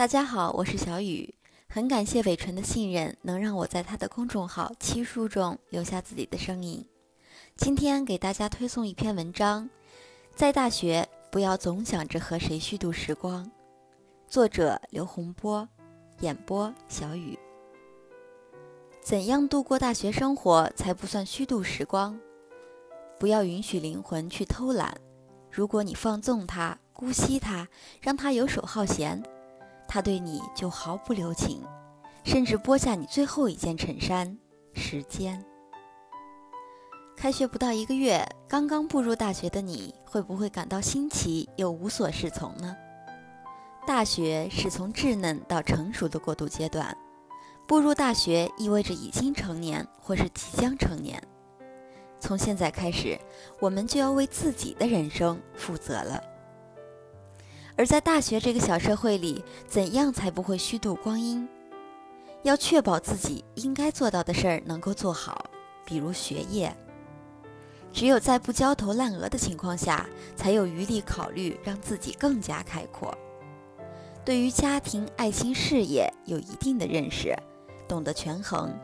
大家好，我是小雨，很感谢伟纯的信任，能让我在他的公众号《七书”中留下自己的声音。今天给大家推送一篇文章：在大学，不要总想着和谁虚度时光。作者刘洪波，演播小雨。怎样度过大学生活才不算虚度时光？不要允许灵魂去偷懒，如果你放纵他，姑息他，让他游手好闲。他对你就毫不留情，甚至剥下你最后一件衬衫。时间，开学不到一个月，刚刚步入大学的你，会不会感到新奇又无所适从呢？大学是从稚嫩到成熟的过渡阶段，步入大学意味着已经成年或是即将成年。从现在开始，我们就要为自己的人生负责了。而在大学这个小社会里，怎样才不会虚度光阴？要确保自己应该做到的事儿能够做好，比如学业。只有在不焦头烂额的情况下，才有余力考虑让自己更加开阔。对于家庭、爱情、事业有一定的认识，懂得权衡，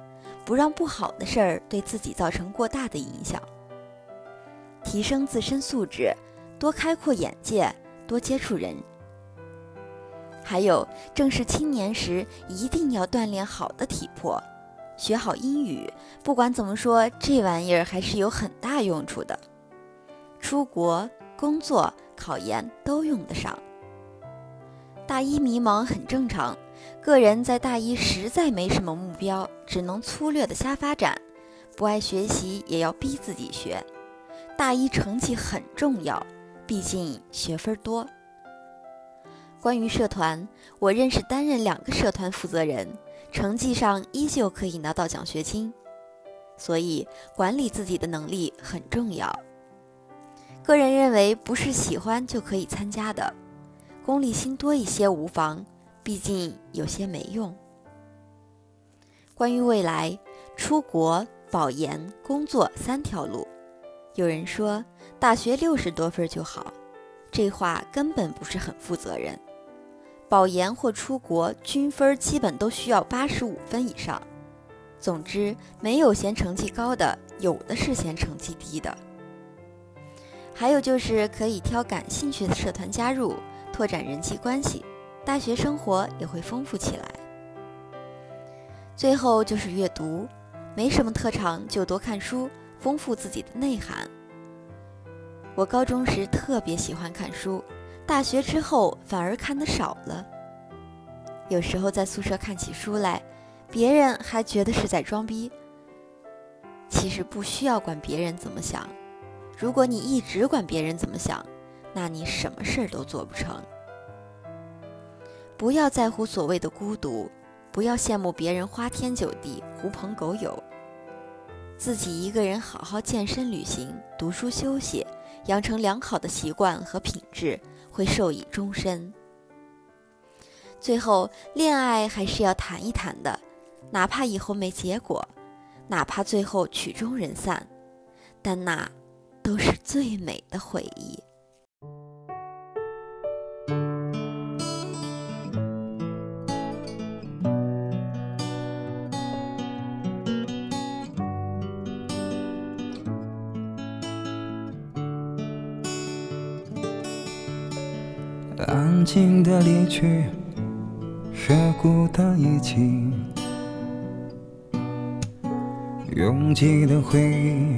不让不好的事儿对自己造成过大的影响。提升自身素质，多开阔眼界，多接触人。还有，正是青年时，一定要锻炼好的体魄，学好英语。不管怎么说，这玩意儿还是有很大用处的，出国、工作、考研都用得上。大一迷茫很正常，个人在大一实在没什么目标，只能粗略的瞎发展。不爱学习也要逼自己学，大一成绩很重要，毕竟学分多。关于社团，我认识担任两个社团负责人，成绩上依旧可以拿到奖学金，所以管理自己的能力很重要。个人认为，不是喜欢就可以参加的，功利心多一些无妨，毕竟有些没用。关于未来，出国、保研、工作三条路。有人说大学六十多分就好，这话根本不是很负责任。保研或出国均分基本都需要八十五分以上。总之，没有嫌成绩高的，有的是嫌成绩低的。还有就是可以挑感兴趣的社团加入，拓展人际关系，大学生活也会丰富起来。最后就是阅读，没什么特长就多看书，丰富自己的内涵。我高中时特别喜欢看书。大学之后反而看得少了，有时候在宿舍看起书来，别人还觉得是在装逼。其实不需要管别人怎么想，如果你一直管别人怎么想，那你什么事儿都做不成。不要在乎所谓的孤独，不要羡慕别人花天酒地、狐朋狗友，自己一个人好好健身、旅行、读书、休息，养成良好的习惯和品质。会受益终身。最后，恋爱还是要谈一谈的，哪怕以后没结果，哪怕最后曲终人散，但那都是最美的回忆。安静的离去，和孤单一起，拥挤的回忆，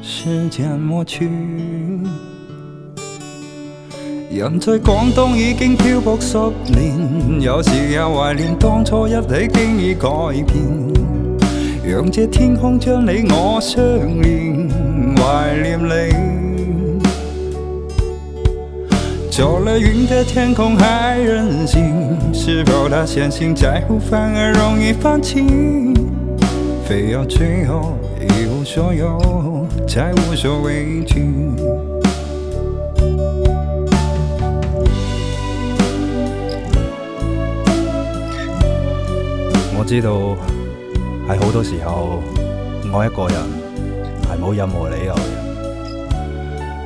时间抹去。人在广东已经漂泊十年，有时也怀念当初一起，经已改变。让这天空将你我相连，怀念你。走了云的天空还任性，是否太相信在乎反而容易放弃？非要最后一无所有，才无所畏惧。我知道，系好多时候，我一个人系冇任何理由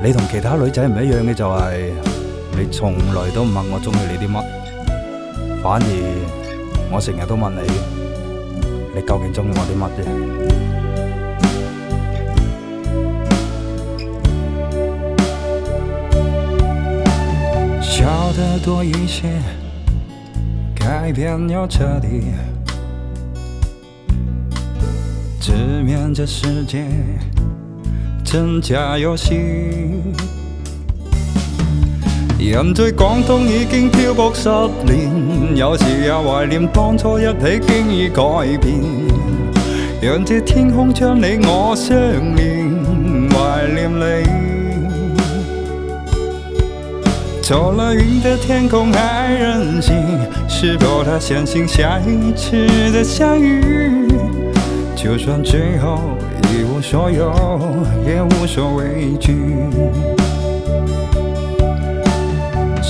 你同其他女仔唔一样嘅就系。你从来都问我中意你啲乜，反而我成日都问你，你究竟中意我啲乜啫？笑得多一些，改变又彻底，直面这世界，真假游戏。人在广东已经漂泊十年，有时也怀念当初一起经已改变。让这天空将你我相连，怀念你。走了云的天空还任性，是否还相信下一次的相遇？就算最后一无所有，也无所畏惧。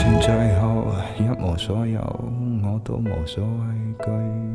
就算最后一无所有，我都无所畏惧。